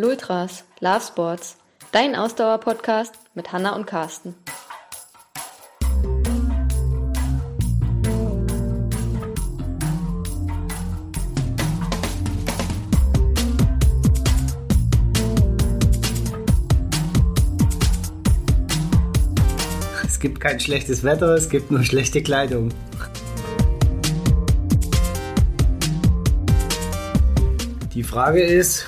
Lultras, Love Sports, dein Ausdauer-Podcast mit Hanna und Carsten. Es gibt kein schlechtes Wetter, es gibt nur schlechte Kleidung. Die Frage ist,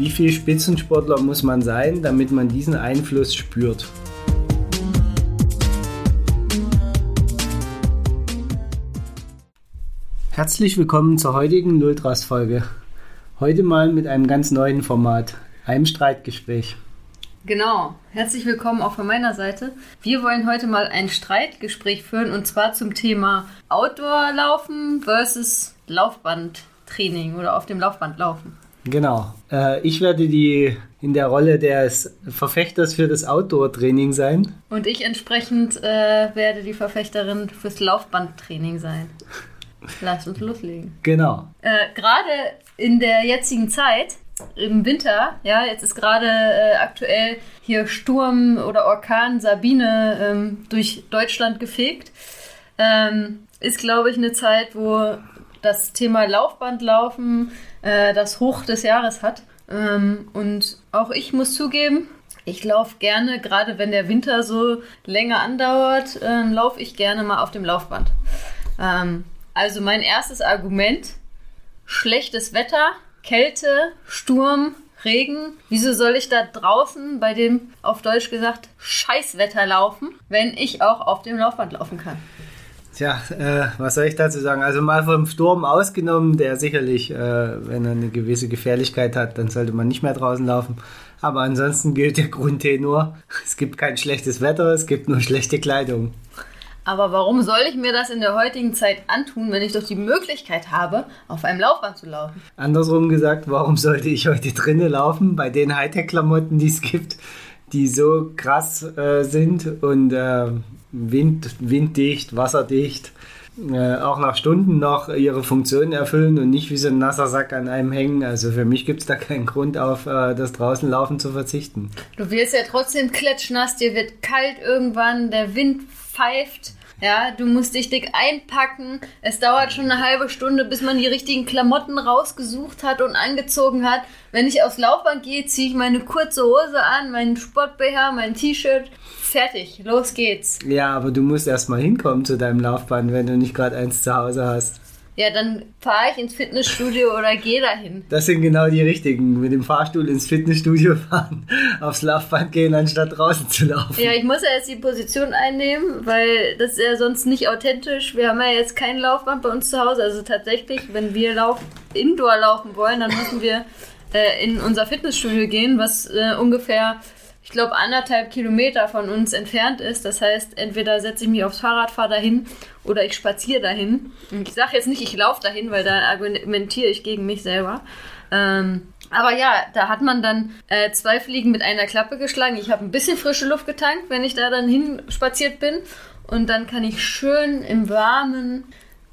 wie viel Spitzensportler muss man sein, damit man diesen Einfluss spürt? Herzlich willkommen zur heutigen Nulltrast-Folge. Heute mal mit einem ganz neuen Format, einem Streitgespräch. Genau. Herzlich willkommen auch von meiner Seite. Wir wollen heute mal ein Streitgespräch führen und zwar zum Thema Outdoor-Laufen versus Laufbandtraining oder auf dem Laufband laufen. Genau. Äh, ich werde die in der Rolle des Verfechters für das Outdoor-Training sein. Und ich entsprechend äh, werde die Verfechterin fürs Laufbandtraining sein. Lass uns loslegen. Genau. Äh, Gerade in der jetzigen Zeit im Winter, ja, jetzt ist gerade äh, aktuell hier Sturm oder Orkan Sabine ähm, durch Deutschland gefegt. Ähm, ist, glaube ich, eine Zeit, wo das Thema Laufbandlaufen äh, das Hoch des Jahres hat. Ähm, und auch ich muss zugeben, ich laufe gerne, gerade wenn der Winter so länger andauert, äh, laufe ich gerne mal auf dem Laufband. Ähm, also mein erstes Argument, schlechtes Wetter Kälte, Sturm, Regen. Wieso soll ich da draußen bei dem, auf Deutsch gesagt, Scheißwetter laufen, wenn ich auch auf dem Laufband laufen kann? Tja, äh, was soll ich dazu sagen? Also mal vom Sturm ausgenommen, der sicherlich, äh, wenn er eine gewisse Gefährlichkeit hat, dann sollte man nicht mehr draußen laufen. Aber ansonsten gilt der Grundtenor, es gibt kein schlechtes Wetter, es gibt nur schlechte Kleidung. Aber warum soll ich mir das in der heutigen Zeit antun, wenn ich doch die Möglichkeit habe, auf einem Laufband zu laufen? Andersrum gesagt, warum sollte ich heute drinnen laufen bei den Hightech-Klamotten, die es gibt, die so krass äh, sind und äh, wind, winddicht, wasserdicht, äh, auch nach Stunden noch ihre Funktion erfüllen und nicht wie so ein nasser Sack an einem hängen. Also für mich gibt es da keinen Grund auf äh, das draußen laufen zu verzichten. Du wirst ja trotzdem klatschnass, dir wird kalt irgendwann, der Wind pfeift. Ja, du musst dich dick einpacken. Es dauert schon eine halbe Stunde, bis man die richtigen Klamotten rausgesucht hat und angezogen hat. Wenn ich aufs Laufband gehe, ziehe ich meine kurze Hose an, meinen Sport-BH, mein T-Shirt. Fertig, los geht's. Ja, aber du musst erst mal hinkommen zu deinem Laufband, wenn du nicht gerade eins zu Hause hast. Ja, dann fahre ich ins Fitnessstudio oder gehe dahin. Das sind genau die richtigen. Mit dem Fahrstuhl ins Fitnessstudio fahren, aufs Laufband gehen, anstatt draußen zu laufen. Ja, ich muss ja jetzt die Position einnehmen, weil das ist ja sonst nicht authentisch. Wir haben ja jetzt kein Laufband bei uns zu Hause. Also tatsächlich, wenn wir lauf Indoor laufen wollen, dann müssen wir äh, in unser Fitnessstudio gehen, was äh, ungefähr ich glaube, anderthalb Kilometer von uns entfernt ist. Das heißt, entweder setze ich mich aufs Fahrrad, fahre dahin oder ich spaziere dahin. Ich sage jetzt nicht, ich laufe dahin, weil da argumentiere ich gegen mich selber. Ähm, aber ja, da hat man dann äh, zwei Fliegen mit einer Klappe geschlagen. Ich habe ein bisschen frische Luft getankt, wenn ich da dann hinspaziert bin. Und dann kann ich schön im Warmen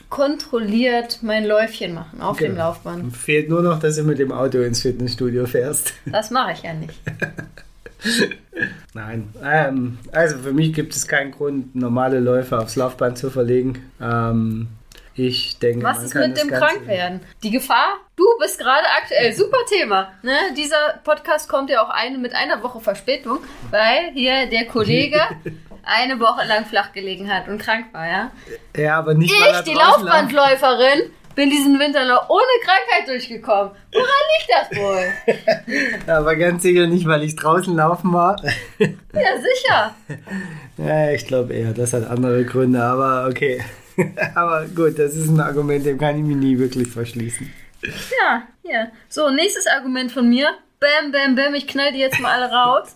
kontrolliert mein Läufchen machen auf genau. dem Laufband. Fehlt nur noch, dass du mit dem Auto ins Fitnessstudio fährst. Das mache ich ja nicht. Nein, ähm, also für mich gibt es keinen Grund, normale Läufe aufs Laufband zu verlegen. Ähm, ich denke, was ist mit dem Krankwerden? Die Gefahr? Du bist gerade aktuell super Thema. Ne? Dieser Podcast kommt ja auch eine mit einer Woche Verspätung, weil hier der Kollege eine Woche lang flach gelegen hat und krank war, ja? Ja, aber nicht Ich, die Laufbandläuferin, bin diesen Winter noch ohne Krankheit durchgekommen. Woran liegt das wohl? Aber ganz sicher nicht, weil ich draußen laufen war. Ja, sicher. Ja, ich glaube eher, das hat andere Gründe, aber okay. Aber gut, das ist ein Argument, dem kann ich mich nie wirklich verschließen. Ja, hier. So, nächstes Argument von mir. Bam, bam, bam, ich knall die jetzt mal alle raus.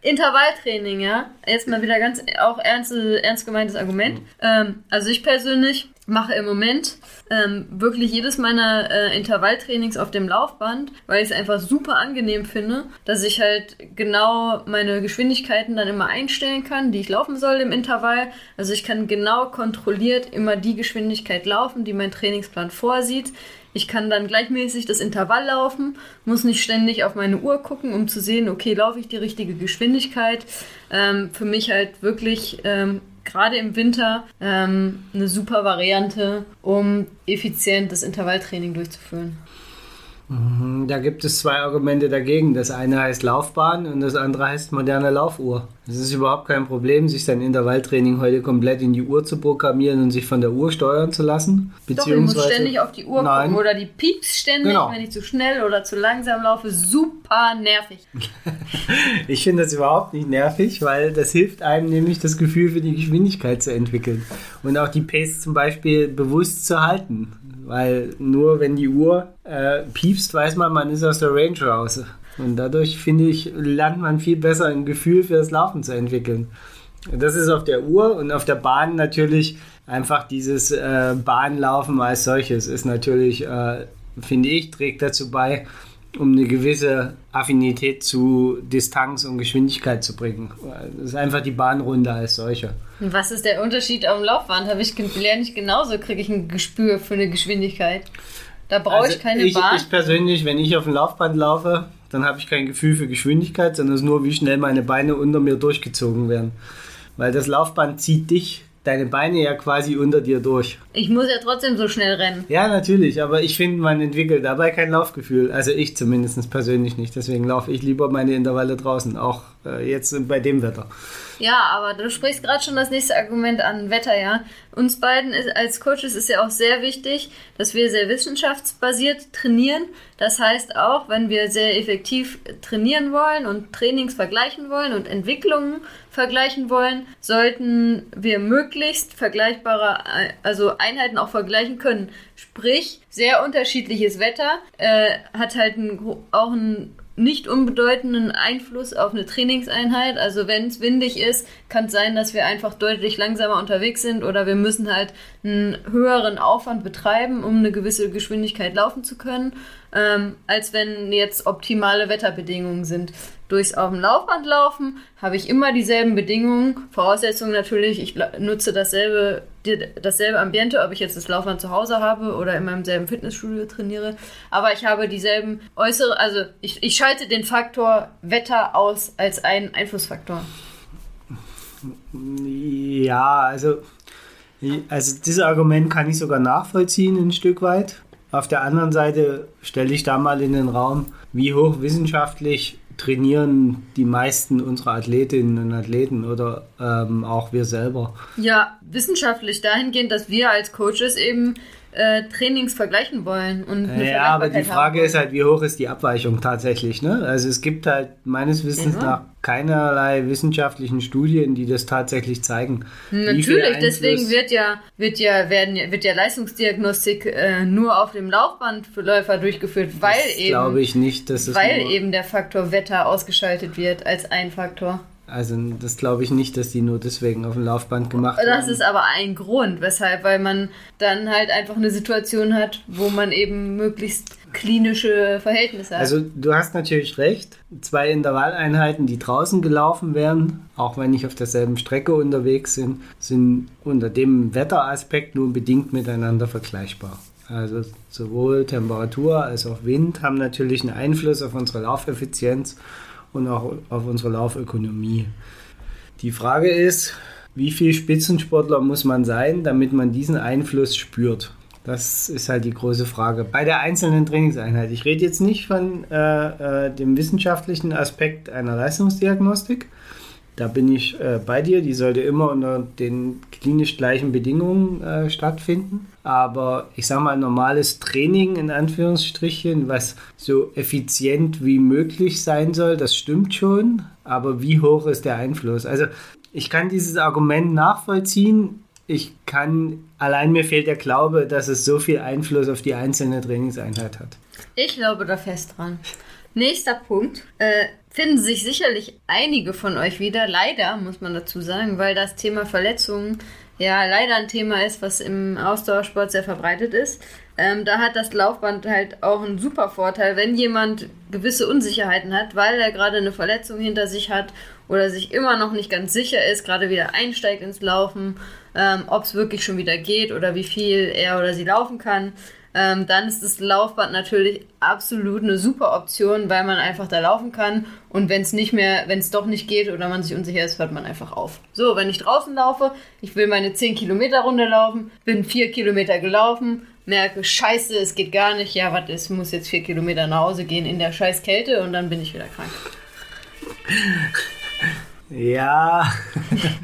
Intervalltraining, ja. Jetzt mal wieder ganz auch ernst, ernst gemeintes Argument. Ähm, also ich persönlich mache im Moment ähm, wirklich jedes meiner äh, Intervalltrainings auf dem Laufband, weil ich es einfach super angenehm finde, dass ich halt genau meine Geschwindigkeiten dann immer einstellen kann, die ich laufen soll im Intervall. Also ich kann genau kontrolliert immer die Geschwindigkeit laufen, die mein Trainingsplan vorsieht. Ich kann dann gleichmäßig das Intervall laufen, muss nicht ständig auf meine Uhr gucken, um zu sehen, okay, laufe ich die richtige Geschwindigkeit. Ähm, für mich halt wirklich ähm, gerade im Winter ähm, eine super Variante, um effizient das Intervalltraining durchzuführen. Mhm, da gibt es zwei Argumente dagegen. Das eine heißt Laufbahn und das andere heißt moderne Laufuhr. Es ist überhaupt kein Problem, sich sein Intervalltraining heute komplett in die Uhr zu programmieren und sich von der Uhr steuern zu lassen. Doch, ich muss ständig auf die Uhr Nein. gucken oder die pieps ständig, genau. wenn ich zu schnell oder zu langsam laufe. Super nervig. ich finde das überhaupt nicht nervig, weil das hilft einem nämlich das Gefühl für die Geschwindigkeit zu entwickeln und auch die Pace zum Beispiel bewusst zu halten. Weil nur wenn die Uhr äh, piepst, weiß man, man ist aus der Range raus. Und dadurch, finde ich, lernt man viel besser ein Gefühl für das Laufen zu entwickeln. Das ist auf der Uhr und auf der Bahn natürlich einfach dieses äh, Bahnlaufen als solches ist natürlich, äh, finde ich, trägt dazu bei, um eine gewisse Affinität zu Distanz und Geschwindigkeit zu bringen. Das ist einfach die Bahnrunde als solche. Was ist der Unterschied am Laufband? Habe ich lerne ich genauso, kriege ich ein Gespür für eine Geschwindigkeit. Da brauche also ich keine ich, Bahn. Ich persönlich, wenn ich auf dem Laufband laufe, dann habe ich kein Gefühl für Geschwindigkeit, sondern es ist nur, wie schnell meine Beine unter mir durchgezogen werden. Weil das Laufband zieht dich deine Beine ja quasi unter dir durch. Ich muss ja trotzdem so schnell rennen. Ja, natürlich, aber ich finde, man entwickelt dabei kein Laufgefühl. Also ich zumindest persönlich nicht. Deswegen laufe ich lieber meine Intervalle draußen, auch äh, jetzt bei dem Wetter. Ja, aber du sprichst gerade schon das nächste Argument an, Wetter, ja. Uns beiden ist, als Coaches ist ja auch sehr wichtig, dass wir sehr wissenschaftsbasiert trainieren. Das heißt auch, wenn wir sehr effektiv trainieren wollen und Trainings vergleichen wollen und Entwicklungen vergleichen wollen, sollten wir möglichst vergleichbare, also Einheiten auch vergleichen können. Sprich, sehr unterschiedliches Wetter äh, hat halt ein, auch einen nicht unbedeutenden Einfluss auf eine Trainingseinheit. Also wenn es windig ist, kann es sein, dass wir einfach deutlich langsamer unterwegs sind oder wir müssen halt einen höheren Aufwand betreiben, um eine gewisse Geschwindigkeit laufen zu können, ähm, als wenn jetzt optimale Wetterbedingungen sind durchs auf dem Laufband laufen, habe ich immer dieselben Bedingungen. Voraussetzung natürlich, ich nutze dasselbe, dasselbe Ambiente, ob ich jetzt das Laufband zu Hause habe oder in meinem selben Fitnessstudio trainiere. Aber ich habe dieselben äußere, also ich, ich schalte den Faktor Wetter aus als einen Einflussfaktor. Ja, also, also dieses Argument kann ich sogar nachvollziehen ein Stück weit. Auf der anderen Seite stelle ich da mal in den Raum, wie hoch wissenschaftlich trainieren die meisten unserer Athletinnen und Athleten oder ähm, auch wir selber. Ja, wissenschaftlich dahingehend, dass wir als Coaches eben äh, Trainings vergleichen wollen. Und ja, aber die Frage ist halt, wie hoch ist die Abweichung tatsächlich? Ne? Also es gibt halt meines Wissens ja. nach keinerlei wissenschaftlichen Studien, die das tatsächlich zeigen. Natürlich, deswegen wird ja, wird ja, werden, wird ja Leistungsdiagnostik äh, nur auf dem Laufband für Läufer durchgeführt, weil das eben, glaube ich nicht, dass weil eben der Faktor Wetter ausgeschaltet wird als ein Faktor. Also das glaube ich nicht, dass die nur deswegen auf dem Laufband gemacht das werden. Das ist aber ein Grund, weshalb, weil man dann halt einfach eine Situation hat, wo man eben möglichst klinische Verhältnisse hat. Also du hast natürlich recht. Zwei Intervalleinheiten, die draußen gelaufen werden, auch wenn nicht auf derselben Strecke unterwegs sind, sind unter dem Wetteraspekt nur bedingt miteinander vergleichbar. Also sowohl Temperatur als auch Wind haben natürlich einen Einfluss auf unsere Laufeffizienz und auch auf unsere Laufökonomie. Die Frage ist, wie viel Spitzensportler muss man sein, damit man diesen Einfluss spürt? Das ist halt die große Frage. Bei der einzelnen Trainingseinheit. Ich rede jetzt nicht von äh, äh, dem wissenschaftlichen Aspekt einer Leistungsdiagnostik, da bin ich äh, bei dir. Die sollte immer unter den klinisch gleichen Bedingungen äh, stattfinden. Aber ich sage mal, normales Training in Anführungsstrichen, was so effizient wie möglich sein soll, das stimmt schon. Aber wie hoch ist der Einfluss? Also ich kann dieses Argument nachvollziehen. Ich kann, allein mir fehlt der Glaube, dass es so viel Einfluss auf die einzelne Trainingseinheit hat. Ich glaube da fest dran. Nächster Punkt. Äh, finden sich sicherlich einige von euch wieder. Leider, muss man dazu sagen, weil das Thema Verletzungen ja leider ein Thema ist, was im Ausdauersport sehr verbreitet ist. Ähm, da hat das Laufband halt auch einen super Vorteil, wenn jemand gewisse Unsicherheiten hat, weil er gerade eine Verletzung hinter sich hat oder sich immer noch nicht ganz sicher ist, gerade wieder einsteigt ins Laufen, ähm, ob es wirklich schon wieder geht oder wie viel er oder sie laufen kann ähm, dann ist das Laufband natürlich absolut eine super Option, weil man einfach da laufen kann und wenn es nicht mehr, wenn es doch nicht geht oder man sich unsicher ist, hört man einfach auf. So, wenn ich draußen laufe, ich will meine 10 Kilometer Runde laufen, bin 4 Kilometer gelaufen, merke, scheiße, es geht gar nicht, ja, was ist, muss jetzt 4 Kilometer nach Hause gehen in der scheiß Kälte und dann bin ich wieder krank. Ja,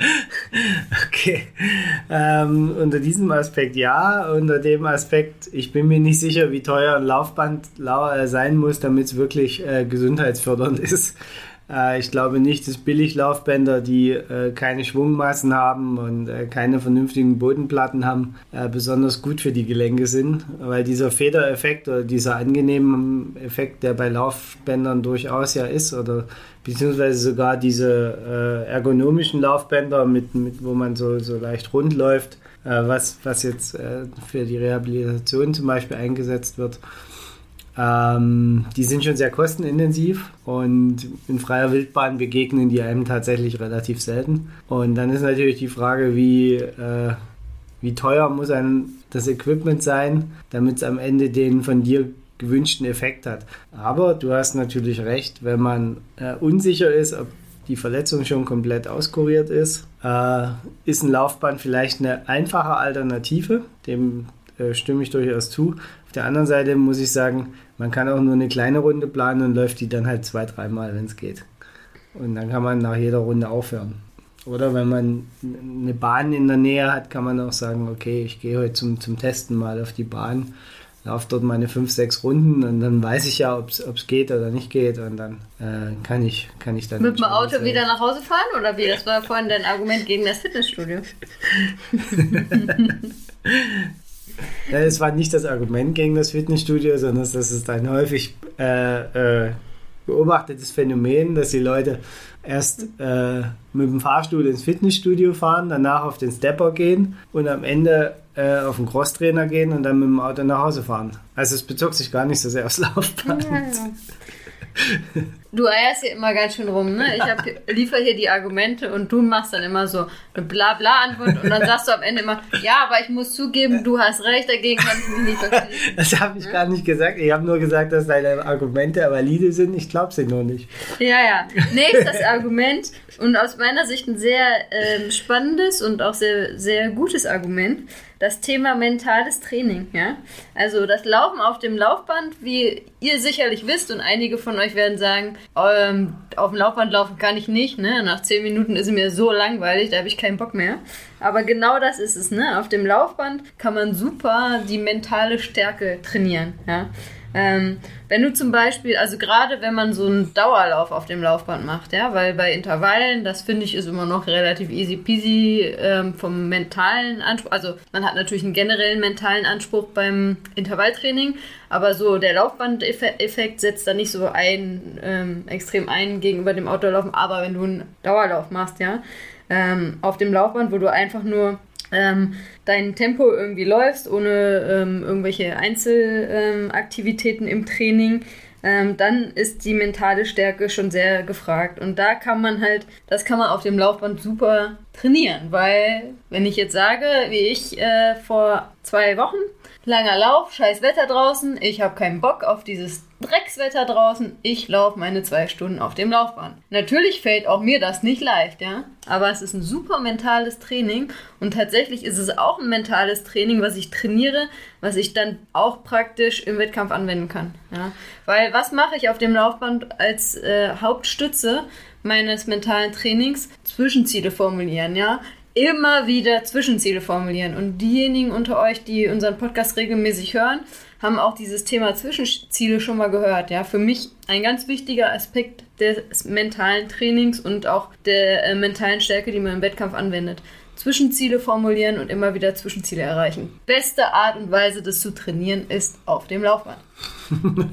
okay. Ähm, unter diesem Aspekt ja, unter dem Aspekt, ich bin mir nicht sicher, wie teuer ein Laufband äh, sein muss, damit es wirklich äh, gesundheitsfördernd ist. Äh, ich glaube nicht, dass Billiglaufbänder, die äh, keine Schwungmassen haben und äh, keine vernünftigen Bodenplatten haben, besonders gut für die Gelenke sind, weil dieser Federeffekt oder dieser angenehme Effekt, der bei Laufbändern durchaus ja ist, oder beziehungsweise sogar diese ergonomischen Laufbänder, mit, mit, wo man so, so leicht rund läuft, was, was jetzt für die Rehabilitation zum Beispiel eingesetzt wird. Ähm, die sind schon sehr kostenintensiv und in freier Wildbahn begegnen die einem tatsächlich relativ selten. Und dann ist natürlich die Frage, wie, äh, wie teuer muss ein das Equipment sein, damit es am Ende den von dir gewünschten Effekt hat. Aber du hast natürlich recht, wenn man äh, unsicher ist, ob die Verletzung schon komplett auskuriert ist, äh, ist ein Laufband vielleicht eine einfache Alternative. Dem äh, stimme ich durchaus zu. Auf der anderen Seite muss ich sagen, man kann auch nur eine kleine Runde planen und läuft die dann halt zwei, dreimal, wenn es geht. Und dann kann man nach jeder Runde aufhören. Oder wenn man eine Bahn in der Nähe hat, kann man auch sagen, okay, ich gehe heute zum, zum Testen mal auf die Bahn laufe dort meine fünf, sechs Runden und dann weiß ich ja, ob es geht oder nicht geht und dann äh, kann, ich, kann ich dann. Mit dem Auto sagen. wieder nach Hause fahren oder wie? Das war vorhin dein Argument gegen das Fitnessstudio. Es war nicht das Argument gegen das Fitnessstudio, sondern das ist ein häufig äh, äh, beobachtetes Phänomen, dass die Leute erst äh, mit dem Fahrstuhl ins Fitnessstudio fahren, danach auf den Stepper gehen und am Ende äh, auf den Crosstrainer gehen und dann mit dem Auto nach Hause fahren. Also es bezog sich gar nicht so sehr aufs Laufband. Ja, ja. Du eierst hier immer ganz schön rum, ne? Ich hab, liefer hier die Argumente und du machst dann immer so eine Blabla-Antwort und dann sagst du am Ende immer, ja, aber ich muss zugeben, du hast recht, dagegen kann ich mich nicht verstehen. Das habe ich ja? gar nicht gesagt. Ich habe nur gesagt, dass deine Argumente valide sind. Ich glaube sie nur nicht. Ja, ja. Nächstes Argument und aus meiner Sicht ein sehr ähm, spannendes und auch sehr, sehr gutes Argument das Thema mentales Training, ja. Also das Laufen auf dem Laufband, wie ihr sicherlich wisst und einige von euch werden sagen, ähm, auf dem Laufband laufen kann ich nicht, ne? Nach zehn Minuten ist es mir so langweilig, da habe ich keinen Bock mehr. Aber genau das ist es, ne? Auf dem Laufband kann man super die mentale Stärke trainieren, ja. Ähm, wenn du zum Beispiel, also gerade wenn man so einen Dauerlauf auf dem Laufband macht, ja, weil bei Intervallen, das finde ich ist immer noch relativ easy peasy ähm, vom mentalen Anspruch. Also man hat natürlich einen generellen mentalen Anspruch beim Intervalltraining, aber so der Laufbandeffekt setzt da nicht so ein, ähm, extrem ein gegenüber dem Outdoorlaufen. Aber wenn du einen Dauerlauf machst, ja, ähm, auf dem Laufband, wo du einfach nur ähm, dein Tempo irgendwie läufst, ohne ähm, irgendwelche Einzelaktivitäten ähm, im Training, ähm, dann ist die mentale Stärke schon sehr gefragt. Und da kann man halt, das kann man auf dem Laufband super trainieren, weil wenn ich jetzt sage, wie ich äh, vor zwei Wochen, langer Lauf, scheiß Wetter draußen, ich habe keinen Bock auf dieses Dreckswetter draußen, ich laufe meine zwei Stunden auf dem Laufband. Natürlich fällt auch mir das nicht leicht, ja, aber es ist ein super mentales Training und tatsächlich ist es auch ein mentales Training, was ich trainiere, was ich dann auch praktisch im Wettkampf anwenden kann, ja, weil was mache ich auf dem Laufband als äh, Hauptstütze meines mentalen Trainings? Zwischenziele formulieren, ja immer wieder Zwischenziele formulieren. Und diejenigen unter euch, die unseren Podcast regelmäßig hören, haben auch dieses Thema Zwischenziele schon mal gehört. Ja, für mich ein ganz wichtiger Aspekt des mentalen Trainings und auch der äh, mentalen Stärke, die man im Wettkampf anwendet. Zwischenziele formulieren und immer wieder Zwischenziele erreichen. Beste Art und Weise, das zu trainieren, ist auf dem Laufband.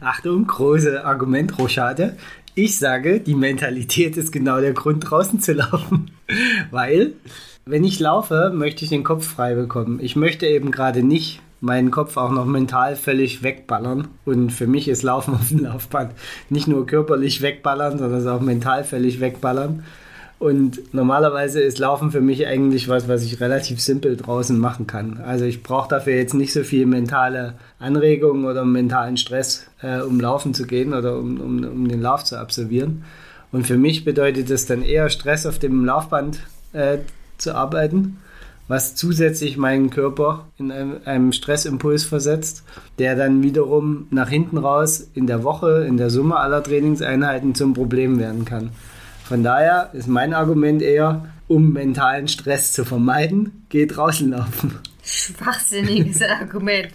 Achtung, große Argumentrochade. Ich sage, die Mentalität ist genau der Grund, draußen zu laufen. Weil, wenn ich laufe, möchte ich den Kopf frei bekommen. Ich möchte eben gerade nicht meinen Kopf auch noch mental völlig wegballern. Und für mich ist Laufen auf dem Laufband nicht nur körperlich wegballern, sondern auch mental völlig wegballern. Und normalerweise ist Laufen für mich eigentlich was, was ich relativ simpel draußen machen kann. Also ich brauche dafür jetzt nicht so viel mentale Anregung oder mentalen Stress, äh, um laufen zu gehen oder um, um, um den Lauf zu absolvieren. Und für mich bedeutet es dann eher Stress auf dem Laufband äh, zu arbeiten, was zusätzlich meinen Körper in einem, einem Stressimpuls versetzt, der dann wiederum nach hinten raus in der Woche, in der Summe aller Trainingseinheiten zum Problem werden kann. Von daher ist mein Argument eher, um mentalen Stress zu vermeiden, geh draußen laufen. Schwachsinniges Argument.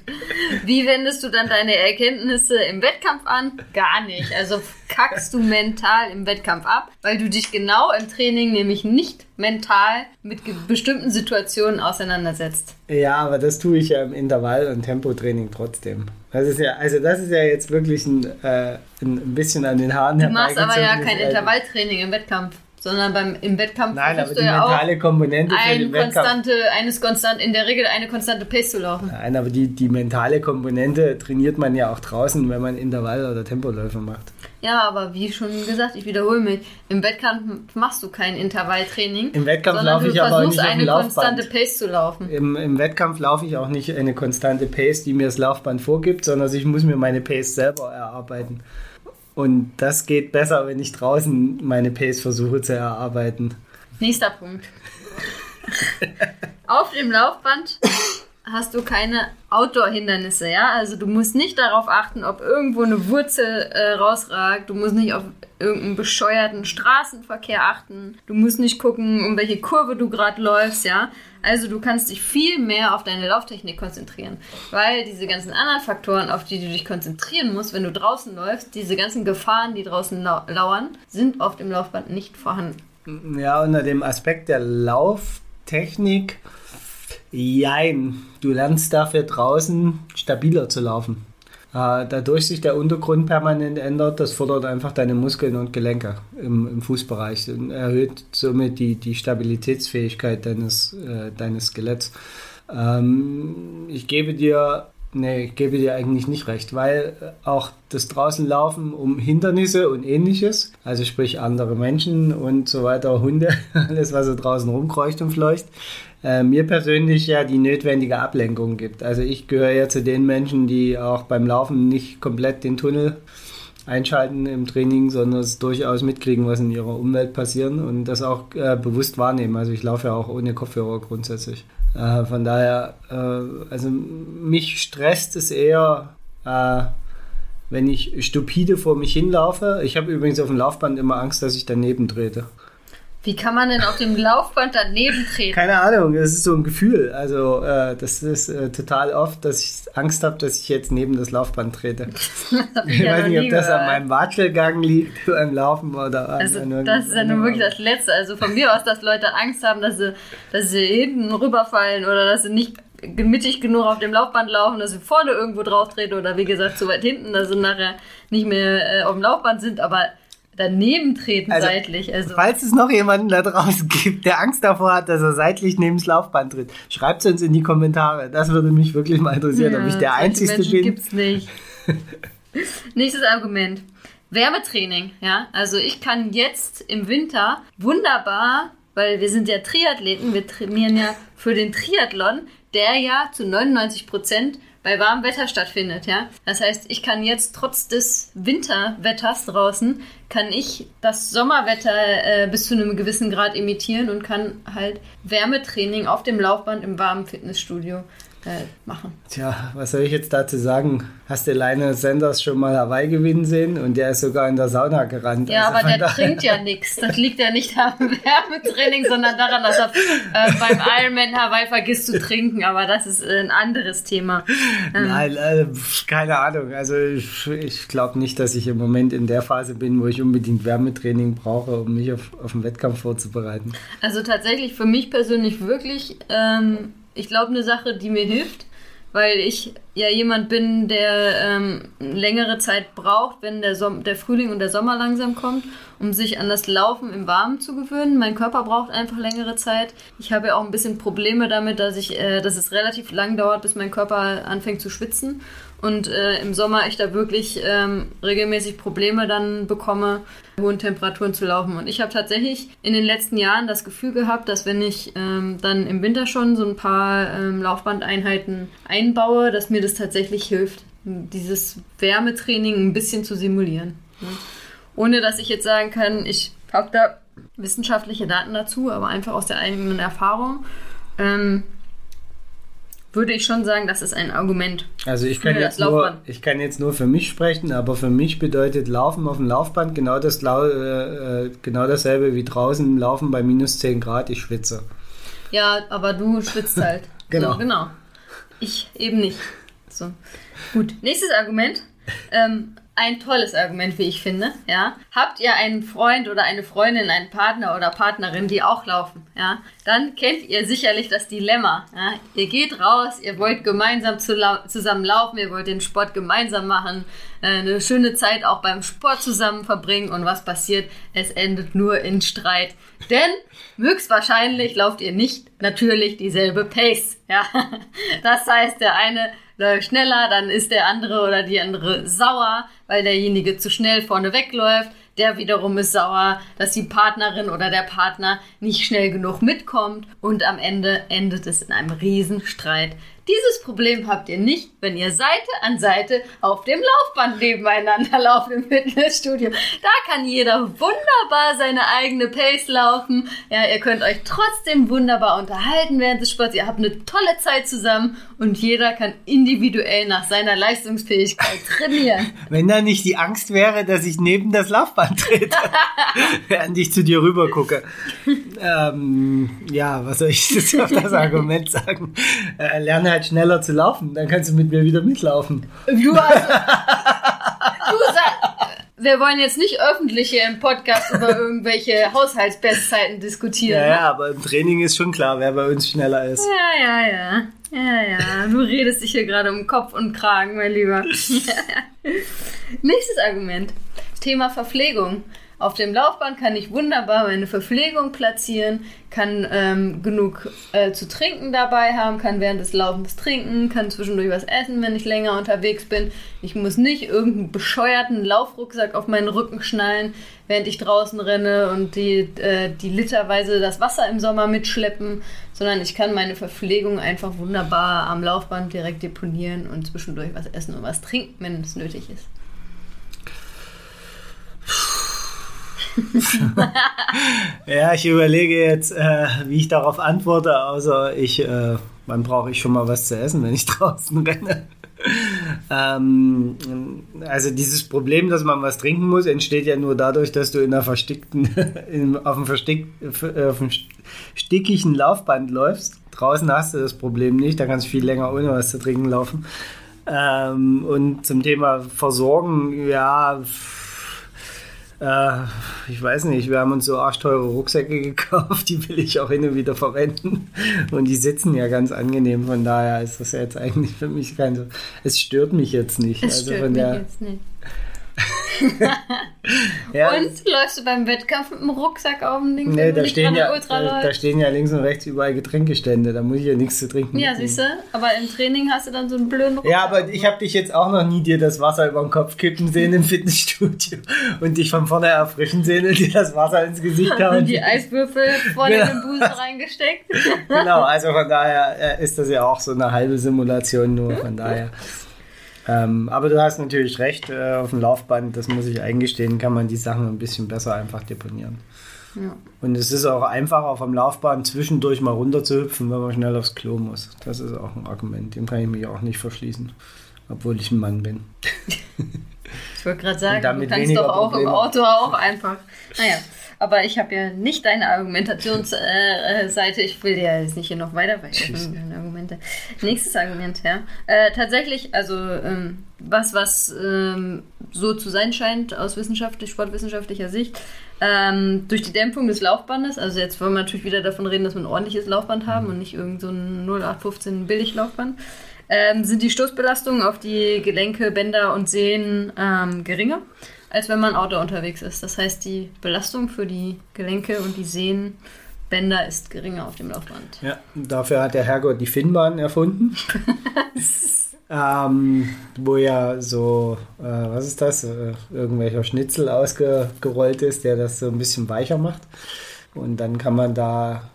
Wie wendest du dann deine Erkenntnisse im Wettkampf an? Gar nicht. Also kackst du mental im Wettkampf ab, weil du dich genau im Training nämlich nicht mental mit bestimmten Situationen auseinandersetzt. Ja, aber das tue ich ja im Intervall- und Tempotraining trotzdem. Das ist ja, also das ist ja jetzt wirklich ein, äh, ein bisschen an den Haaren Du machst aber ja kein Intervalltraining im Wettkampf sondern beim, im Wettkampf Nein, aber die ja mentale Komponente für den konstante, eines konstant, in der Regel eine konstante Pace zu laufen. Nein, aber die, die mentale Komponente trainiert man ja auch draußen, wenn man Intervall- oder Tempoläufe macht. Ja, aber wie schon gesagt, ich wiederhole mich, im Wettkampf machst du kein Intervalltraining. Im Wettkampf laufe ich aber nicht eine konstante Pace zu laufen. Im, Im Wettkampf laufe ich auch nicht eine konstante Pace, die mir das Laufband vorgibt, sondern ich muss mir meine Pace selber erarbeiten. Und das geht besser, wenn ich draußen meine Pace versuche zu erarbeiten. Nächster Punkt. Auf dem Laufband hast du keine Outdoor-Hindernisse, ja? Also du musst nicht darauf achten, ob irgendwo eine Wurzel äh, rausragt. Du musst nicht auf irgendeinen bescheuerten Straßenverkehr achten. Du musst nicht gucken, um welche Kurve du gerade läufst, ja? Also du kannst dich viel mehr auf deine Lauftechnik konzentrieren, weil diese ganzen anderen Faktoren, auf die du dich konzentrieren musst, wenn du draußen läufst, diese ganzen Gefahren, die draußen lau lauern, sind auf dem Laufband nicht vorhanden. Ja, unter dem Aspekt der Lauftechnik, jein, du lernst dafür draußen stabiler zu laufen. Äh, dadurch sich der Untergrund permanent ändert, das fordert einfach deine Muskeln und Gelenke im, im Fußbereich und erhöht somit die, die Stabilitätsfähigkeit deines, äh, deines Skeletts. Ähm, ich gebe dir Nee, ich gebe dir eigentlich nicht recht, weil auch das draußen laufen um Hindernisse und ähnliches, also sprich andere Menschen und so weiter, Hunde, alles was so draußen rumkreucht und fleucht, äh, mir persönlich ja die notwendige Ablenkung gibt. Also ich gehöre ja zu den Menschen, die auch beim Laufen nicht komplett den Tunnel einschalten im Training, sondern es durchaus mitkriegen, was in ihrer Umwelt passiert und das auch äh, bewusst wahrnehmen. Also ich laufe ja auch ohne Kopfhörer grundsätzlich. Äh, von daher, äh, also mich stresst es eher, äh, wenn ich stupide vor mich hinlaufe. Ich habe übrigens auf dem Laufband immer Angst, dass ich daneben trete. Wie kann man denn auf dem Laufband daneben treten? Keine Ahnung, das ist so ein Gefühl. Also äh, das ist äh, total oft, dass ich Angst habe, dass ich jetzt neben das Laufband trete. ich, ich weiß nicht, ob das gehört. an meinem Watschelgang liegt beim Laufen oder an Also an das ist ja nun wirklich das Letzte. Also von mir aus, dass Leute Angst haben, dass sie, dass sie hinten rüberfallen oder dass sie nicht mittig genug auf dem Laufband laufen, dass sie vorne irgendwo drauf treten oder wie gesagt zu weit hinten, dass sie nachher nicht mehr äh, auf dem Laufband sind. Aber daneben treten also, seitlich. Also. Falls es noch jemanden da draußen gibt, der Angst davor hat, dass er seitlich neben das Laufband tritt, schreibt es uns in die Kommentare. Das würde mich wirklich mal interessieren, ja, ob ich der Einzige Menschen bin. gibt's nicht. Nächstes Argument. Wärmetraining, ja. Also ich kann jetzt im Winter wunderbar, weil wir sind ja Triathleten, wir trainieren ja für den Triathlon, der ja zu 99 Prozent bei warmem Wetter stattfindet, ja. Das heißt, ich kann jetzt trotz des Winterwetters draußen, kann ich das Sommerwetter äh, bis zu einem gewissen Grad imitieren und kann halt Wärmetraining auf dem Laufband im warmen Fitnessstudio äh, machen. Tja, was soll ich jetzt dazu sagen? Hast du Leine Sanders schon mal Hawaii gewinnen sehen? Und der ist sogar in der Sauna gerannt. Ja, also aber der trinkt ja nichts. Das liegt ja nicht am Wärmetraining, sondern daran, dass er äh, beim Ironman Hawaii vergisst zu trinken. Aber das ist äh, ein anderes Thema. Ähm. Nein, äh, keine Ahnung. Also ich, ich glaube nicht, dass ich im Moment in der Phase bin, wo ich unbedingt Wärmetraining brauche, um mich auf, auf den Wettkampf vorzubereiten. Also tatsächlich für mich persönlich wirklich ähm, ich glaube, eine Sache, die mir hilft, weil ich ja jemand bin, der ähm, längere Zeit braucht, wenn der, Som der Frühling und der Sommer langsam kommt, um sich an das Laufen im Warmen zu gewöhnen. Mein Körper braucht einfach längere Zeit. Ich habe ja auch ein bisschen Probleme damit, dass ich, äh, dass es relativ lang dauert, bis mein Körper anfängt zu schwitzen. und äh, im Sommer ich da wirklich ähm, regelmäßig Probleme dann bekomme, hohen Temperaturen zu laufen. Und ich habe tatsächlich in den letzten Jahren das Gefühl gehabt, dass wenn ich ähm, dann im Winter schon so ein paar ähm, Laufbandeinheiten einbaue, dass mir das tatsächlich hilft, dieses Wärmetraining ein bisschen zu simulieren. Ne? Ohne dass ich jetzt sagen kann, ich habe da wissenschaftliche Daten dazu, aber einfach aus der eigenen Erfahrung. Ähm, würde ich schon sagen, das ist ein Argument. Also ich kann, jetzt nur, ich kann jetzt nur für mich sprechen, aber für mich bedeutet Laufen auf dem Laufband genau, das, äh, äh, genau dasselbe wie draußen Laufen bei minus 10 Grad, ich schwitze. Ja, aber du schwitzt halt. genau. So, genau. Ich eben nicht. So. Gut, nächstes Argument. Ähm, ein tolles Argument, wie ich finde. Ja, habt ihr einen Freund oder eine Freundin, einen Partner oder Partnerin, die auch laufen? Ja, dann kennt ihr sicherlich das Dilemma. Ja? Ihr geht raus, ihr wollt gemeinsam zusammen laufen, ihr wollt den Sport gemeinsam machen, eine schöne Zeit auch beim Sport zusammen verbringen und was passiert? Es endet nur in Streit. Denn höchstwahrscheinlich lauft ihr nicht natürlich dieselbe Pace. Ja, das heißt, der eine läuft schneller, dann ist der andere oder die andere sauer, weil derjenige zu schnell vorne wegläuft. Der wiederum ist sauer, dass die Partnerin oder der Partner nicht schnell genug mitkommt und am Ende endet es in einem Riesenstreit. Dieses Problem habt ihr nicht, wenn ihr Seite an Seite auf dem Laufband nebeneinander lauft im Fitnessstudio. Da kann jeder wunderbar seine eigene Pace laufen. Ja, ihr könnt euch trotzdem wunderbar unterhalten während des Sports. Ihr habt eine tolle Zeit zusammen und jeder kann individuell nach seiner Leistungsfähigkeit trainieren. Wenn da nicht die Angst wäre, dass ich neben das Laufband trete, während ich zu dir rüber gucke. Ähm, ja, was soll ich jetzt auf das Argument sagen? Äh, lerne halt halt schneller zu laufen, dann kannst du mit mir wieder mitlaufen. Du, also, du sag, wir wollen jetzt nicht öffentlich hier im Podcast über irgendwelche Haushaltsbestzeiten diskutieren. Ja, ne? ja, aber im Training ist schon klar, wer bei uns schneller ist. Ja, ja, ja. Ja, ja. Du redest dich hier gerade um Kopf und Kragen, mein Lieber. Nächstes Argument. Thema Verpflegung. Auf dem Laufband kann ich wunderbar meine Verpflegung platzieren, kann ähm, genug äh, zu trinken dabei haben, kann während des Laufens trinken, kann zwischendurch was essen, wenn ich länger unterwegs bin. Ich muss nicht irgendeinen bescheuerten Laufrucksack auf meinen Rücken schnallen, während ich draußen renne und die, äh, die literweise das Wasser im Sommer mitschleppen, sondern ich kann meine Verpflegung einfach wunderbar am Laufband direkt deponieren und zwischendurch was essen und was trinken, wenn es nötig ist. ja, ich überlege jetzt, äh, wie ich darauf antworte, außer ich, äh, wann brauche ich schon mal was zu essen, wenn ich draußen renne. ähm, also dieses Problem, dass man was trinken muss, entsteht ja nur dadurch, dass du in einer verstickten, in, auf einem verstick, auf einem stickigen Laufband läufst. Draußen hast du das Problem nicht, da kannst du viel länger ohne was zu trinken laufen. Ähm, und zum Thema Versorgen, ja, äh, ich weiß nicht, wir haben uns so arschteure Rucksäcke gekauft, die will ich auch hin und wieder verwenden. Und die sitzen ja ganz angenehm, von daher ist das jetzt eigentlich für mich kein so. Es stört mich jetzt nicht. Es also stört mich der, jetzt nicht. ja, und läufst du beim Wettkampf mit dem Rucksack auf dem Ding? Nee, da stehen, ja, da, da, stehen ja links und rechts überall Getränkestände. Da muss ich ja nichts zu trinken. Ja, siehst du? Aber im Training hast du dann so einen blöden Rucksack. Ja, aber ich habe dich jetzt auch noch nie dir das Wasser über den Kopf kippen sehen im Fitnessstudio und dich von vorne erfrischen sehen und dir das Wasser ins Gesicht hauen. Und die Eiswürfel vorne genau. in den Busen reingesteckt. genau, also von daher äh, ist das ja auch so eine halbe Simulation nur. Von daher. Ähm, aber du hast natürlich recht, äh, auf dem Laufband, das muss ich eingestehen, kann man die Sachen ein bisschen besser einfach deponieren. Ja. Und es ist auch einfach, auf dem Laufband zwischendurch mal runter zu hüpfen, wenn man schnell aufs Klo muss. Das ist auch ein Argument, dem kann ich mich auch nicht verschließen, obwohl ich ein Mann bin. ich wollte gerade sagen, du kannst doch auch Probleme. im Auto auch einfach. Naja. Aber ich habe ja nicht deine Argumentationsseite. ich will ja jetzt nicht hier noch weiter weiterführen. Argumente. Nächstes Argument, ja. Äh, tatsächlich, also ähm, was, was ähm, so zu sein scheint aus wissenschaftlich, sportwissenschaftlicher Sicht, ähm, durch die Dämpfung des Laufbandes, also jetzt wollen wir natürlich wieder davon reden, dass wir ein ordentliches Laufband haben und nicht irgend so ein 0815 Billiglaufband, ähm, sind die Stoßbelastungen auf die Gelenke, Bänder und Sehnen ähm, geringer als wenn man Auto unterwegs ist. Das heißt, die Belastung für die Gelenke und die Sehnenbänder ist geringer auf dem Laufband. Ja, dafür hat der Herrgott die Finnbahn erfunden. ähm, wo ja so, äh, was ist das, äh, irgendwelcher Schnitzel ausgerollt ist, der das so ein bisschen weicher macht. Und dann kann man da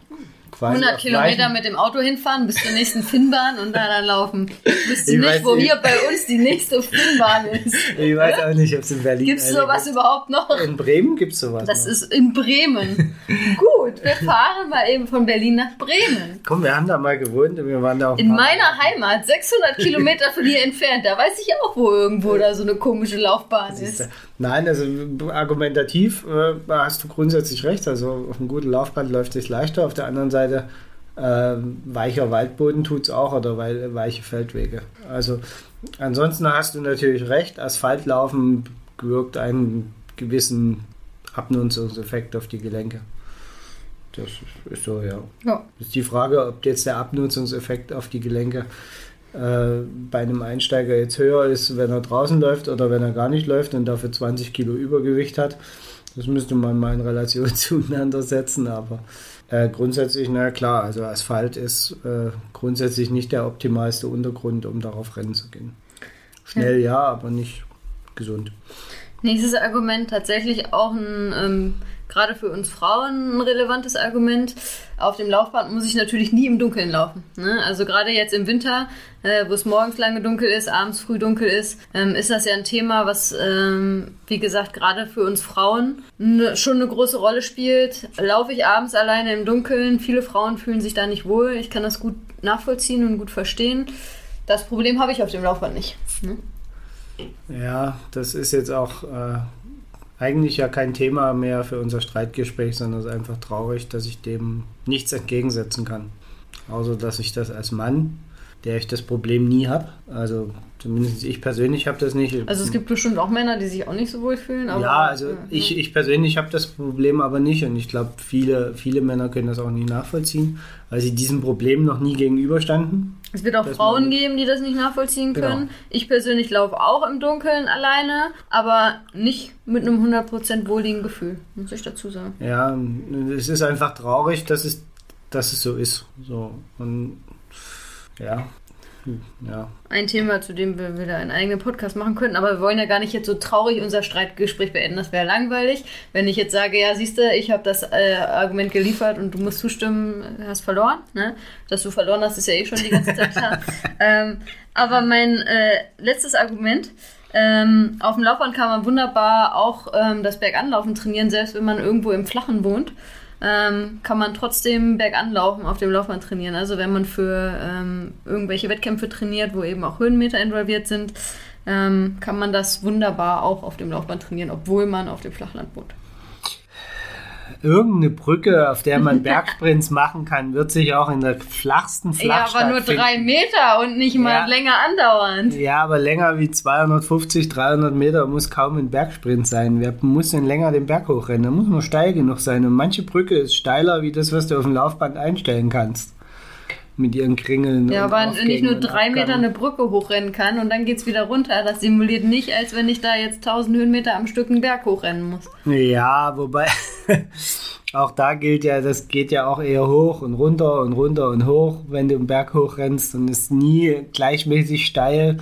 quasi 100 auf Kilometer mit dem Auto hinfahren bis zur nächsten Finnbahn und da dann laufen. Ich wüsste Ich nicht, wo nicht. hier bei uns die nächste Finnbahn ist. Ich weiß auch nicht, ob es in Berlin Gibt es sowas überhaupt noch? In Bremen gibt es sowas. Das noch. ist in Bremen. Gut, wir fahren mal eben von Berlin nach Bremen. Komm, wir haben da mal gewohnt und wir waren da auch In meiner Heimat, 600 Kilometer von hier entfernt, da weiß ich auch, wo irgendwo da so eine komische Laufbahn ist. Nein, also argumentativ äh, hast du grundsätzlich recht. Also auf einem guten Laufband läuft sich leichter. Auf der anderen Seite äh, weicher Waldboden tut es auch oder wei weiche Feldwege. Also ansonsten hast du natürlich recht. Asphaltlaufen wirkt einen gewissen Abnutzungseffekt auf die Gelenke. Das ist so, ja. Ja. Ist die Frage, ob jetzt der Abnutzungseffekt auf die Gelenke äh, bei einem Einsteiger jetzt höher ist, wenn er draußen läuft oder wenn er gar nicht läuft und dafür 20 Kilo Übergewicht hat. Das müsste man mal in Relation zueinander setzen, aber äh, grundsätzlich, na klar, also Asphalt ist äh, grundsätzlich nicht der optimalste Untergrund, um darauf rennen zu gehen. Schnell ja, aber nicht gesund. Nächstes Argument, tatsächlich auch ein, ähm, gerade für uns Frauen ein relevantes Argument. Auf dem Laufband muss ich natürlich nie im Dunkeln laufen. Ne? Also gerade jetzt im Winter, äh, wo es morgens lange dunkel ist, abends früh dunkel ist, ähm, ist das ja ein Thema, was, ähm, wie gesagt, gerade für uns Frauen ne, schon eine große Rolle spielt. Laufe ich abends alleine im Dunkeln, viele Frauen fühlen sich da nicht wohl. Ich kann das gut nachvollziehen und gut verstehen. Das Problem habe ich auf dem Laufband nicht. Ne? Ja, das ist jetzt auch äh, eigentlich ja kein Thema mehr für unser Streitgespräch, sondern es ist einfach traurig, dass ich dem nichts entgegensetzen kann. Außer dass ich das als Mann, der ich das Problem nie habe, also zumindest ich persönlich habe das nicht. Also es gibt bestimmt auch Männer, die sich auch nicht so wohl fühlen. Ja, also äh, ich, ich persönlich habe das Problem aber nicht und ich glaube, viele, viele Männer können das auch nie nachvollziehen, weil sie diesem Problem noch nie gegenüberstanden. Es wird auch Frauen geben, die das nicht nachvollziehen Genau. können. Ich persönlich laufe auch im Dunkeln alleine, aber nicht mit einem 100% wohligen Gefühl, muss ich dazu sagen. Ja, es ist einfach traurig, dass es, dass es so ist. So. Und ja. Hm, Ja. Ein Thema, zu dem wir wieder einen eigenen Podcast machen könnten, aber wir wollen ja gar nicht jetzt so traurig unser Streitgespräch beenden. Das wäre langweilig. Wenn ich jetzt sage, ja, siehst du, ich habe das äh, Argument geliefert und du musst zustimmen, hast verloren. Ne? Dass du verloren hast, ist ja eh schon die ganze Zeit klar. ähm, aber mein äh, letztes Argument. Ähm, auf dem Laufband kann man wunderbar auch ähm, das Berganlaufen trainieren, selbst wenn man irgendwo im Flachen wohnt. Ähm, kann man trotzdem berganlaufen auf dem Laufband trainieren. Also wenn man für ähm, irgendwelche Wettkämpfe trainiert, wo eben auch Höhenmeter involviert sind, ähm, kann man das wunderbar auch auf dem Laufband trainieren, obwohl man auf dem Flachland wohnt. Irgendeine Brücke, auf der man Bergsprints machen kann, wird sich auch in der flachsten Ja, Flachstadt aber nur finden. drei Meter und nicht mal Ja. länger andauernd. Ja, aber länger wie 250, 300 Meter muss kaum ein Bergsprint sein. Wer muss denn länger den Berg hochrennen? Da muss nur steil genug sein. Und manche Brücke ist steiler wie das, was du auf dem Laufband einstellen kannst. Mit ihren Kringeln. Ja, aber Aufgängen nicht nur drei Meter eine Brücke hochrennen kann und dann geht's wieder runter. Das simuliert nicht, als wenn ich da jetzt 1000 Höhenmeter am Stück einen Berg hochrennen muss. Ja, wobei auch da gilt ja, das geht ja auch eher hoch und runter und runter und hoch, wenn du einen Berg hochrennst und ist nie gleichmäßig steil.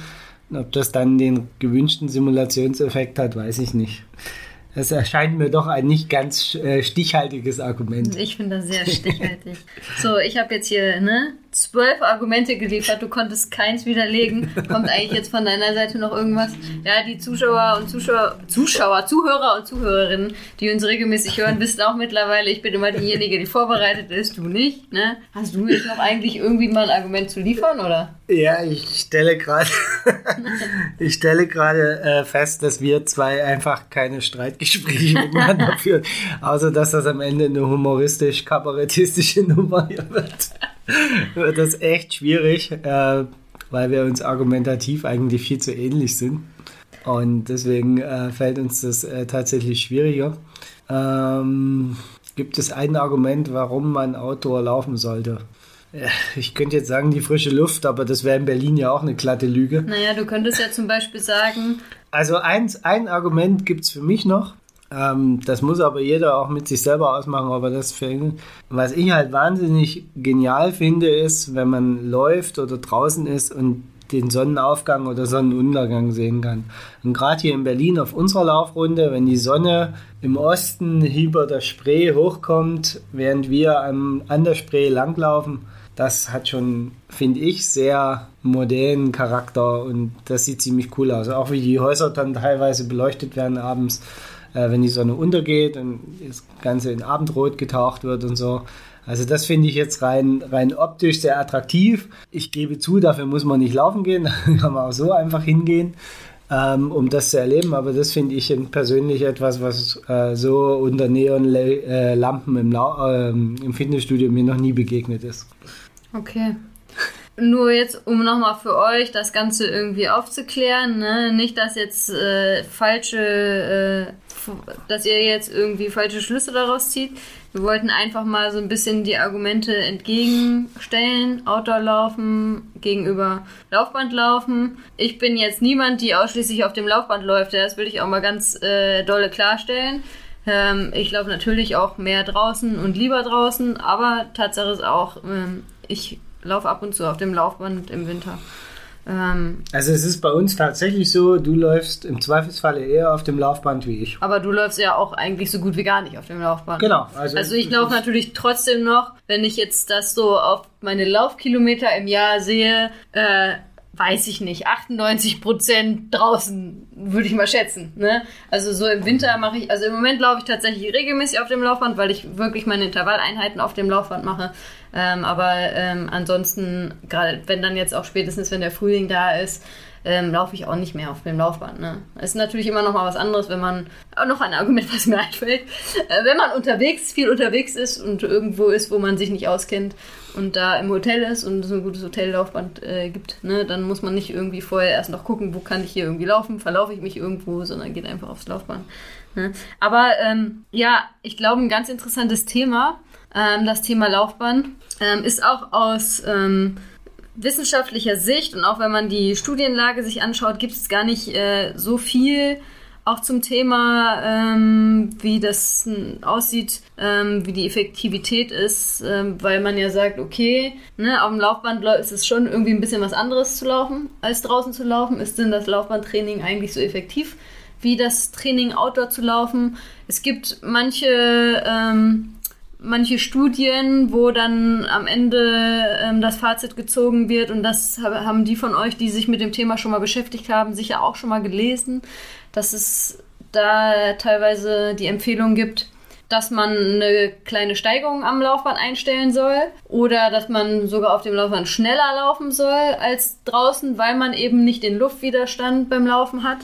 Ob das dann den gewünschten Simulationseffekt hat, weiß ich nicht. Das erscheint mir doch ein nicht ganz äh, stichhaltiges Argument. Ich finde das sehr stichhaltig. so, ich habe jetzt hier ne, zwölf Argumente geliefert. Du konntest keins widerlegen. Kommt eigentlich jetzt von deiner Seite noch irgendwas? Ja, die Zuschauer und Zuschauer, Zuschauer, Zuhörer und Zuhörerinnen, die uns regelmäßig hören, wissen auch mittlerweile, ich bin immer diejenige, die vorbereitet ist, du nicht. Ne? Hast du jetzt noch eigentlich irgendwie mal ein Argument zu liefern, oder? Ja, ich stelle gerade ich stelle gerade äh, fest, dass wir zwei einfach keine Streitgespräche miteinander führen, außer dass das am Ende eine humoristisch-kabarettistische Nummer hier wird. Wird das echt schwierig, äh, weil wir uns argumentativ eigentlich viel zu ähnlich sind. Und deswegen äh, fällt uns das äh, tatsächlich schwieriger. Ähm, gibt es ein Argument, warum man Outdoor laufen sollte? Ja, Ich könnte jetzt sagen, die frische Luft, aber das wäre in Berlin ja auch eine glatte Lüge. Naja, du könntest ja zum Beispiel sagen, Also eins, ein Argument gibt es für mich noch. Ähm, das muss aber jeder auch mit sich selber ausmachen, aber das für ihn. Was ich halt wahnsinnig genial finde, ist, wenn man läuft oder draußen ist und den Sonnenaufgang oder Sonnenuntergang sehen kann. Und gerade hier in Berlin auf unserer Laufrunde, wenn die Sonne im Osten über der Spree hochkommt, während wir an, an der Spree langlaufen, das hat schon, finde ich, sehr modernen Charakter und das sieht ziemlich cool aus. Auch wie die Häuser dann teilweise beleuchtet werden abends, äh, wenn die Sonne untergeht und das Ganze in Abendrot getaucht wird und so. Also das finde ich jetzt rein, rein optisch sehr attraktiv. Ich gebe zu, dafür muss man nicht laufen gehen, da kann man auch so einfach hingehen, ähm, um das zu erleben. Aber das finde ich persönlich etwas, was äh, so unter Neonlampen im, äh, im Fitnessstudio mir noch nie begegnet ist. Okay. Nur jetzt, um nochmal für euch das Ganze irgendwie aufzuklären, ne? nicht, dass jetzt äh, falsche, äh, dass ihr jetzt irgendwie falsche Schlüsse daraus zieht. Wir wollten einfach mal so ein bisschen die Argumente entgegenstellen. Outdoor-Laufen gegenüber Laufbandlaufen. Ich bin jetzt niemand, die ausschließlich auf dem Laufband läuft. Das will ich auch mal ganz äh, dolle klarstellen. Ähm, ich laufe natürlich auch mehr draußen und lieber draußen, aber Tatsache ist auch, ähm, ich laufe ab und zu auf dem Laufband im Winter. Ähm, also es ist bei uns tatsächlich so, du läufst im Zweifelsfalle eher auf dem Laufband wie ich. Aber du läufst ja auch eigentlich so gut wie gar nicht auf dem Laufband. Genau. Also, also ich laufe natürlich trotzdem noch, wenn ich jetzt das so auf meine Laufkilometer im Jahr sehe, äh, weiß ich nicht, 98 Prozent draußen, würde ich mal schätzen. Ne? Also so im Winter mache ich, also im Moment laufe ich tatsächlich regelmäßig auf dem Laufband, weil ich wirklich meine Intervalleinheiten auf dem Laufband mache. Ähm, aber ähm, ansonsten, gerade wenn dann jetzt auch spätestens, wenn der Frühling da ist, ähm, laufe ich auch nicht mehr auf dem Laufband. Ne? Ist natürlich immer noch mal was anderes, wenn man, auch noch ein Argument, was mir einfällt, äh, wenn man unterwegs, viel unterwegs ist und irgendwo ist, wo man sich nicht auskennt und da im Hotel ist und es ein gutes Hotellaufband äh, gibt, ne, dann muss man nicht irgendwie vorher erst noch gucken, wo kann ich hier irgendwie laufen, verlaufe ich mich irgendwo, sondern geht einfach aufs Laufband. Ne? Aber ähm, ja, ich glaube, ein ganz interessantes Thema, ähm, das Thema Laufband, ähm, ist auch aus ähm, wissenschaftlicher Sicht und auch wenn man die Studienlage sich anschaut, gibt es gar nicht äh, so viel auch zum Thema, ähm, wie das aussieht, ähm, wie die Effektivität ist, ähm, weil man ja sagt, okay, ne, auf dem Laufband ist es schon irgendwie ein bisschen was anderes zu laufen, als draußen zu laufen. Ist denn das Laufbandtraining eigentlich so effektiv wie das Training Outdoor zu laufen? Es gibt manche ähm, manche Studien, wo dann am Ende ähm, das Fazit gezogen wird und das haben die von euch, die sich mit dem Thema schon mal beschäftigt haben, sicher auch schon mal gelesen, dass es da teilweise die Empfehlung gibt, dass man eine kleine Steigerung am Laufband einstellen soll oder dass man sogar auf dem Laufband schneller laufen soll als draußen, weil man eben nicht den Luftwiderstand beim Laufen hat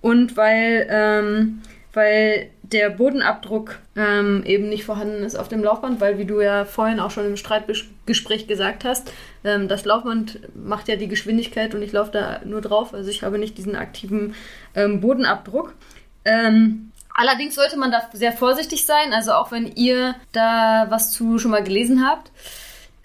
und weil, ähm, weil der Bodenabdruck ähm, eben nicht vorhanden ist auf dem Laufband, weil wie du ja vorhin auch schon im Streitgespräch gesagt hast, ähm, das Laufband macht ja die Geschwindigkeit und ich laufe da nur drauf, also ich habe nicht diesen aktiven ähm, Bodenabdruck. Ähm, allerdings sollte man da sehr vorsichtig sein, also auch wenn ihr da was zu schon mal gelesen habt,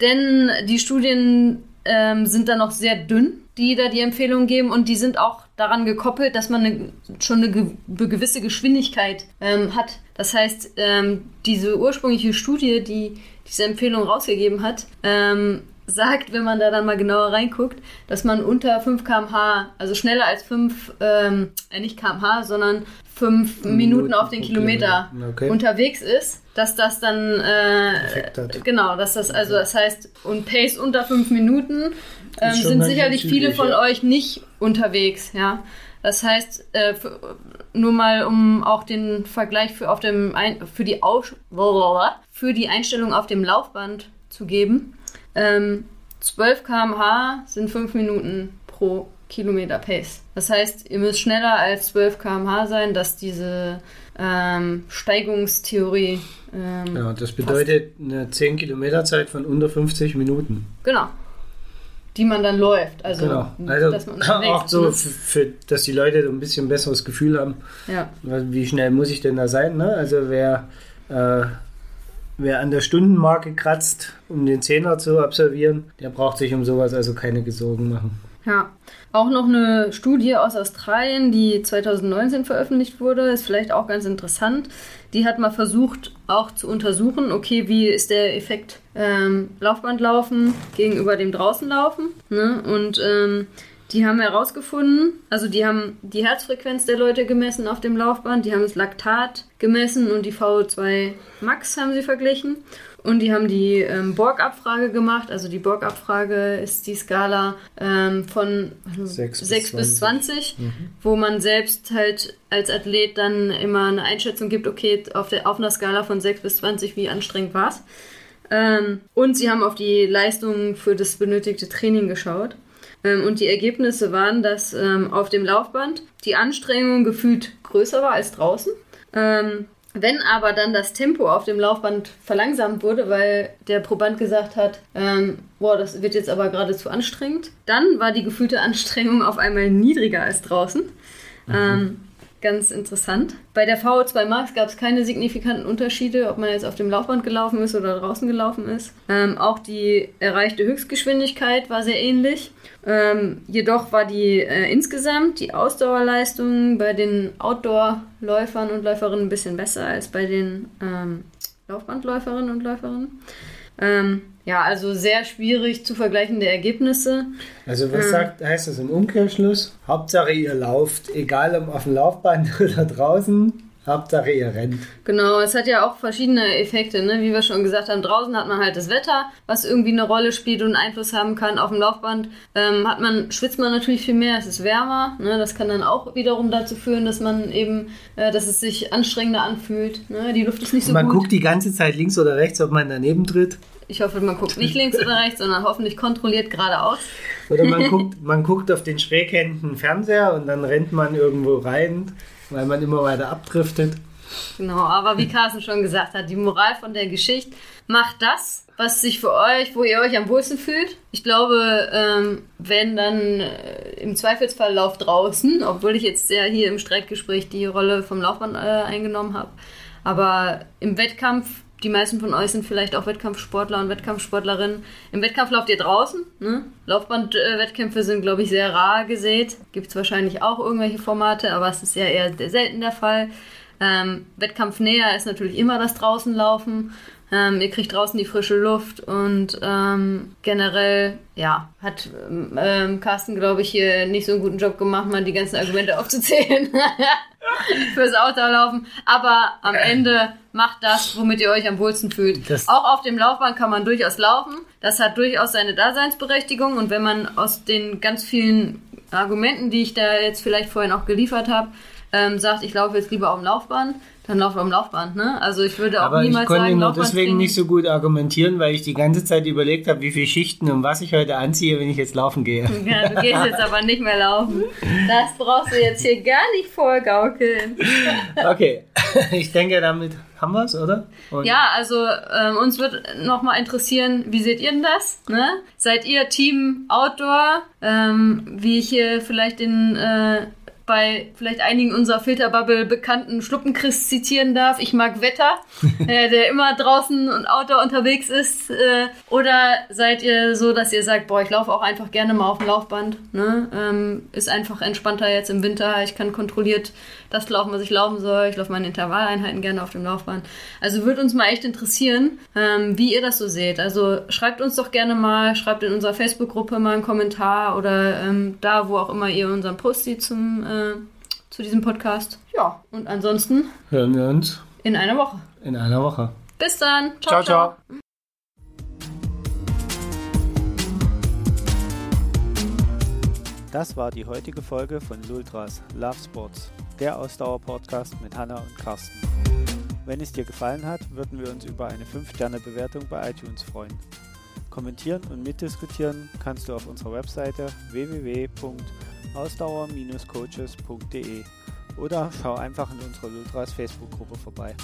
denn die Studien ähm, sind da noch sehr dünn, die da die Empfehlungen geben und die sind auch daran gekoppelt, dass man eine, schon eine ge gewisse Geschwindigkeit ähm, hat. Das heißt, ähm, diese ursprüngliche Studie, die diese Empfehlung rausgegeben hat, ähm, sagt, wenn man da dann mal genauer reinguckt, dass man unter 5 kmh, also schneller als 5, ähm, äh, nicht kmh, sondern 5 Minuten, Minuten auf den Kilometer, Kilometer. Okay. unterwegs ist, dass das dann äh, genau, dass das also das heißt und Pace unter 5 Minuten ähm, sind sicherlich viele von ja. euch nicht unterwegs, ja. Das heißt, äh, nur mal um auch den Vergleich für auf dem Ein für die Aus für die Einstellung auf dem Laufband zu geben. Ähm, 12 km/h sind 5 Minuten pro Kilometer Pace. Das heißt, ihr müsst schneller als 12 km/h sein, dass diese ähm, Steigungstheorie. Ähm, ja, das bedeutet passt. eine 10 Kilometer Zeit von unter 50 Minuten. Genau die man dann läuft. Also, genau. also dass man auch so, ne? für, für, dass die Leute ein bisschen besseres Gefühl haben, ja. wie schnell muss ich denn da sein. Ne? Also wer, äh, wer an der Stundenmarke kratzt, um den Zehner zu absolvieren, der braucht sich um sowas also keine Sorgen machen. Ja, auch noch eine Studie aus Australien, die 2019 veröffentlicht wurde, ist vielleicht auch ganz interessant. Die hat mal versucht, auch zu untersuchen, okay, wie ist der Effekt ähm, Laufbandlaufen gegenüber dem Draußenlaufen. Ne? Und ähm, Die haben herausgefunden, also die haben die Herzfrequenz der Leute gemessen auf dem Laufband, die haben das Laktat gemessen und die VO2 Max haben sie verglichen. Und die haben die ähm, Borg-Abfrage gemacht. Also die Borg-Abfrage ist die Skala ähm, von 6, 6 bis 20, mhm. wo man selbst halt als Athlet dann immer eine Einschätzung gibt, okay, auf, der, auf einer Skala von 6 bis 20, wie anstrengend war es. Ähm, und sie haben auf die Leistung für das benötigte Training geschaut. Ähm, und die Ergebnisse waren, dass ähm, auf dem Laufband die Anstrengung gefühlt größer war als draußen. Ähm, wenn aber dann das Tempo auf dem Laufband verlangsamt wurde, weil der Proband gesagt hat, ähm, boah, das wird jetzt aber gerade zu anstrengend, dann war die gefühlte Anstrengung auf einmal niedriger als draußen. Mhm. Ähm, ganz interessant. Bei der VO2 Max gab es keine signifikanten Unterschiede, ob man jetzt auf dem Laufband gelaufen ist oder draußen gelaufen ist. Ähm, auch die erreichte Höchstgeschwindigkeit war sehr ähnlich. Ähm, jedoch war die äh, insgesamt die Ausdauerleistung bei den Outdoor-Läufern und Läuferinnen ein bisschen besser als bei den ähm, Laufbandläuferinnen und Läuferinnen. Ähm, ja, also sehr schwierig zu vergleichende Ergebnisse. Also was ähm, sagt, heißt das im Umkehrschluss? Hauptsache ihr lauft, egal ob auf dem Laufband oder draußen, Hauptsache ihr rennt. Genau, es hat ja auch verschiedene Effekte, ne? wie wir schon gesagt haben. Draußen hat man halt das Wetter, was irgendwie eine Rolle spielt und Einfluss haben kann. Auf dem Laufband ähm, hat man, schwitzt man natürlich viel mehr, es ist wärmer. Ne? Das kann dann auch wiederum dazu führen, dass man eben, äh, dass es sich anstrengender anfühlt. Ne? Die Luft ist nicht so man gut. Man guckt die ganze Zeit links oder rechts, ob man daneben tritt. Ich hoffe, man guckt nicht links oder rechts, sondern hoffentlich kontrolliert geradeaus. Oder man guckt, man guckt auf den schräghändigen Fernseher und dann rennt man irgendwo rein, weil man immer weiter abdriftet. Genau, aber wie Carsten schon gesagt hat, die Moral von der Geschichte, macht das, was sich für euch, wo ihr euch am wohlsten fühlt. Ich glaube, ähm, wenn dann äh, im Zweifelsfall Lauf draußen, obwohl ich jetzt ja hier im Streitgespräch die Rolle vom Laufband äh, eingenommen habe. Aber im Wettkampf die meisten von euch sind vielleicht auch Wettkampfsportler und Wettkampfsportlerinnen. Im Wettkampf lauft ihr draußen. Ne? Laufbandwettkämpfe sind, glaube ich, sehr rar gesät. Gibt es wahrscheinlich auch irgendwelche Formate, aber es ist ja eher selten der Fall. Ähm, Wettkampfnäher ist natürlich immer das Draußenlaufen. Ähm, ihr kriegt draußen die frische Luft und ähm, generell, ja, hat ähm, Carsten, glaube ich, hier nicht so einen guten Job gemacht, mal die ganzen Argumente aufzuzählen fürs Outdoor-Laufen. Aber am Ende macht das, womit ihr euch am wohlsten fühlt. Das Auch auf dem Laufband kann man durchaus laufen. Das hat durchaus seine Daseinsberechtigung und wenn man aus den ganz vielen Argumenten, die ich da jetzt vielleicht vorhin auch geliefert habe, ähm, sagt, ich laufe jetzt lieber auf dem Laufband, dann lauf am Laufband, ne? Also ich würde auch Aber niemals ich konnte sagen, nur deswegen nicht so gut argumentieren, weil ich die ganze Zeit überlegt habe, wie viele Schichten und was ich heute anziehe, wenn ich jetzt laufen gehe. Ja, du gehst jetzt aber nicht mehr laufen. Das brauchst du jetzt hier gar nicht vorgaukeln. Okay, ich denke, damit haben wir es, oder? Und ja, also ähm, uns wird nochmal interessieren, wie seht ihr denn das? Ne? Seid ihr Team Outdoor, ähm, wie ich hier vielleicht den äh, bei vielleicht einigen unserer Filterbubble bekannten Schluppenchris zitieren darf. Ich mag Wetter, äh, der immer draußen und outdoor unterwegs ist. Äh, oder seid ihr so, dass ihr sagt, boah, ich laufe auch einfach gerne mal auf dem Laufband. Ne? Ähm, ist einfach entspannter jetzt im Winter. Ich kann kontrolliert das laufen, was ich laufen soll. Ich laufe meine Intervalleinheiten gerne auf dem Laufband. Also würde uns mal echt interessieren, ähm, wie ihr das so seht. Also schreibt uns doch gerne mal, schreibt in unserer Facebook-Gruppe mal einen Kommentar oder ähm, da, wo auch immer ihr unseren Post zum äh, äh, zu diesem Podcast. Ja, und ansonsten hören wir uns in einer Woche. In einer Woche. Bis dann. ciao. ciao. ciao. Das war die heutige Folge von Lultras Love Sports, der Ausdauer-Podcast mit Hanna und Carsten. Wenn es dir gefallen hat, würden wir uns über eine 5-Sterne-Bewertung bei iTunes freuen. Kommentieren und mitdiskutieren kannst du auf unserer Webseite www.lultras.com ausdauer-coaches.de oder schau einfach in unserer Lultras Facebook-Gruppe vorbei.